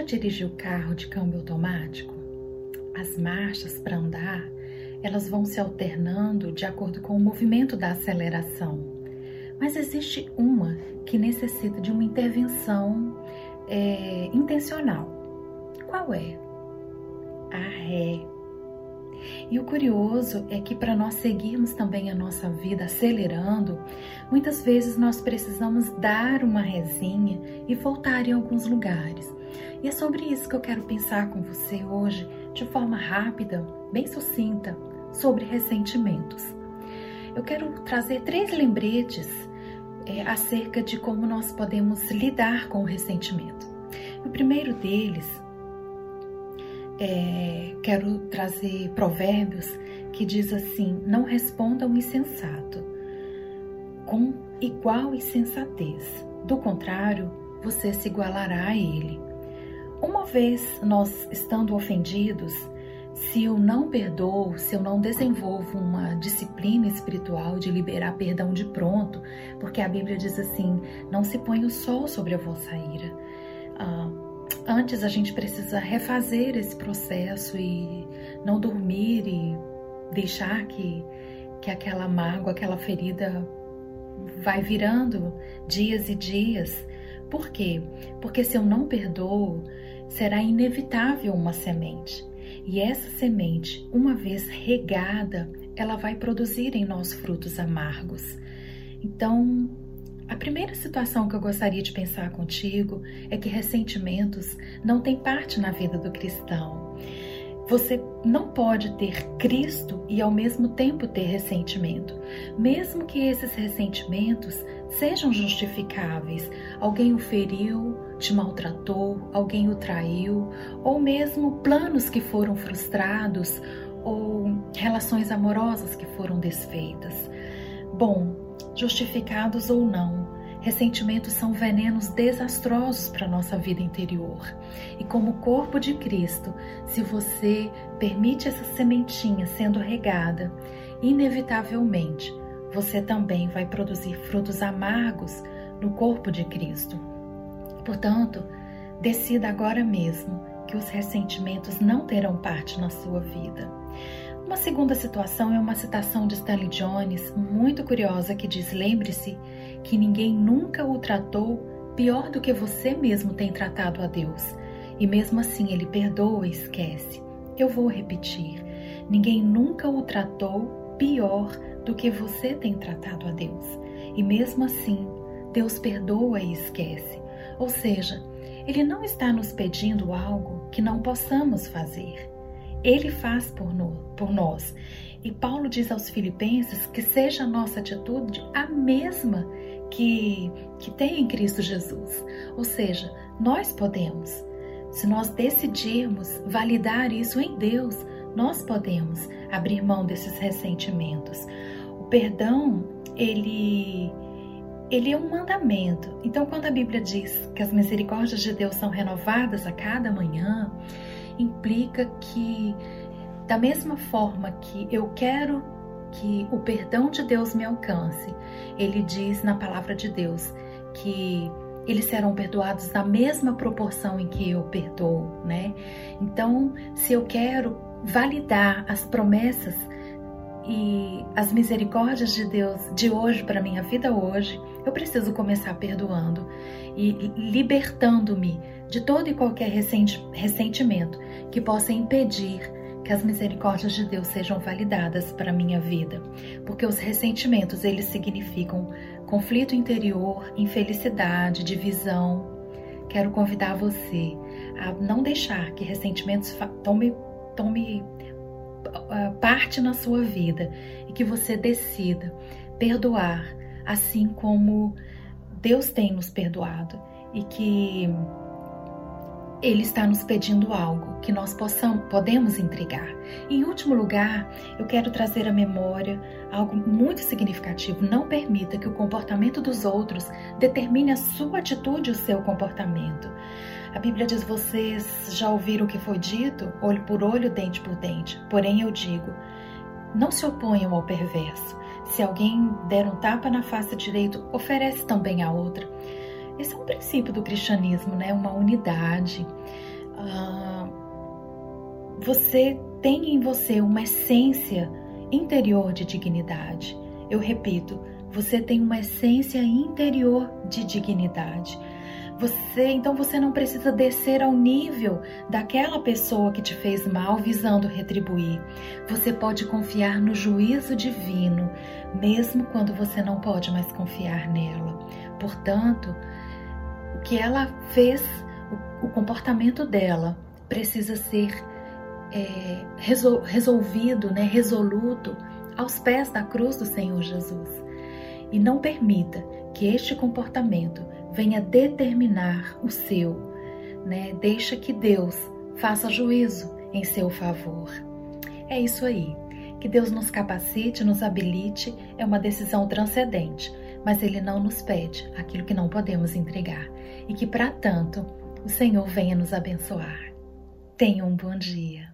Já dirigiu carro de câmbio automático? As marchas para andar, elas vão se alternando de acordo com o movimento da aceleração. Mas existe uma que necessita de uma intervenção é, intencional. Qual é? A ré. E o curioso é que para nós seguirmos também a nossa vida acelerando, muitas vezes nós precisamos dar uma resinha e voltar em alguns lugares. E é sobre isso que eu quero pensar com você hoje, de forma rápida, bem sucinta, sobre ressentimentos. Eu quero trazer três lembretes é, acerca de como nós podemos lidar com o ressentimento. O primeiro deles é, quero trazer provérbios que diz assim: não responda um insensato com igual insensatez. Do contrário, você se igualará a ele. Uma vez nós estando ofendidos, se eu não perdoo, se eu não desenvolvo uma disciplina espiritual de liberar perdão de pronto, porque a Bíblia diz assim: não se põe o sol sobre a vossa ira. Ah, antes a gente precisa refazer esse processo e não dormir e deixar que, que aquela mágoa, aquela ferida vai virando dias e dias. Por quê? Porque se eu não perdoo, será inevitável uma semente. E essa semente, uma vez regada, ela vai produzir em nós frutos amargos. Então, a primeira situação que eu gostaria de pensar contigo é que ressentimentos não têm parte na vida do cristão. Você não pode ter Cristo e ao mesmo tempo ter ressentimento, mesmo que esses ressentimentos sejam justificáveis. Alguém o feriu, te maltratou, alguém o traiu, ou mesmo planos que foram frustrados ou relações amorosas que foram desfeitas. Bom, justificados ou não. Ressentimentos são venenos desastrosos para nossa vida interior. E como corpo de Cristo, se você permite essa sementinha sendo regada, inevitavelmente você também vai produzir frutos amargos no corpo de Cristo. Portanto, decida agora mesmo que os ressentimentos não terão parte na sua vida. Uma segunda situação é uma citação de Stanley Jones, muito curiosa, que diz: Lembre-se que ninguém nunca o tratou pior do que você mesmo tem tratado a Deus. E mesmo assim ele perdoa e esquece. Eu vou repetir: ninguém nunca o tratou pior do que você tem tratado a Deus. E mesmo assim, Deus perdoa e esquece. Ou seja, Ele não está nos pedindo algo que não possamos fazer. Ele faz por, no, por nós. E Paulo diz aos Filipenses que seja a nossa atitude a mesma que, que tem em Cristo Jesus. Ou seja, nós podemos. Se nós decidirmos validar isso em Deus, nós podemos abrir mão desses ressentimentos. O perdão, ele ele é um mandamento. Então, quando a Bíblia diz que as misericórdias de Deus são renovadas a cada manhã, implica que, da mesma forma que eu quero que o perdão de Deus me alcance, ele diz na palavra de Deus que eles serão perdoados na mesma proporção em que eu perdoo, né? Então, se eu quero validar as promessas e as misericórdias de Deus de hoje para minha vida hoje, eu preciso começar perdoando e libertando-me de todo e qualquer ressentimento que possa impedir que as misericórdias de Deus sejam validadas para minha vida, porque os ressentimentos eles significam conflito interior, infelicidade, divisão. Quero convidar você a não deixar que ressentimentos tome, tome parte na sua vida e que você decida perdoar, assim como Deus tem nos perdoado e que ele está nos pedindo algo que nós possamos, podemos entregar. Em último lugar, eu quero trazer à memória algo muito significativo. Não permita que o comportamento dos outros determine a sua atitude e o seu comportamento. A Bíblia diz: vocês já ouviram o que foi dito, olho por olho, dente por dente. Porém, eu digo: não se oponham ao perverso. Se alguém der um tapa na face direita, oferece também a outra. Esse é um princípio do cristianismo, né? Uma unidade. Ah, você tem em você uma essência interior de dignidade. Eu repito, você tem uma essência interior de dignidade. Você, então você não precisa descer ao nível daquela pessoa que te fez mal visando retribuir. Você pode confiar no juízo divino, mesmo quando você não pode mais confiar nela. Portanto, que ela fez, o, o comportamento dela precisa ser é, resol, resolvido, né, resoluto aos pés da cruz do Senhor Jesus. E não permita que este comportamento venha determinar o seu, né? Deixa que Deus faça juízo em seu favor. É isso aí. Que Deus nos capacite, nos habilite, é uma decisão transcendente, mas Ele não nos pede aquilo que não podemos entregar. E que, para tanto, o Senhor venha nos abençoar. Tenha um bom dia.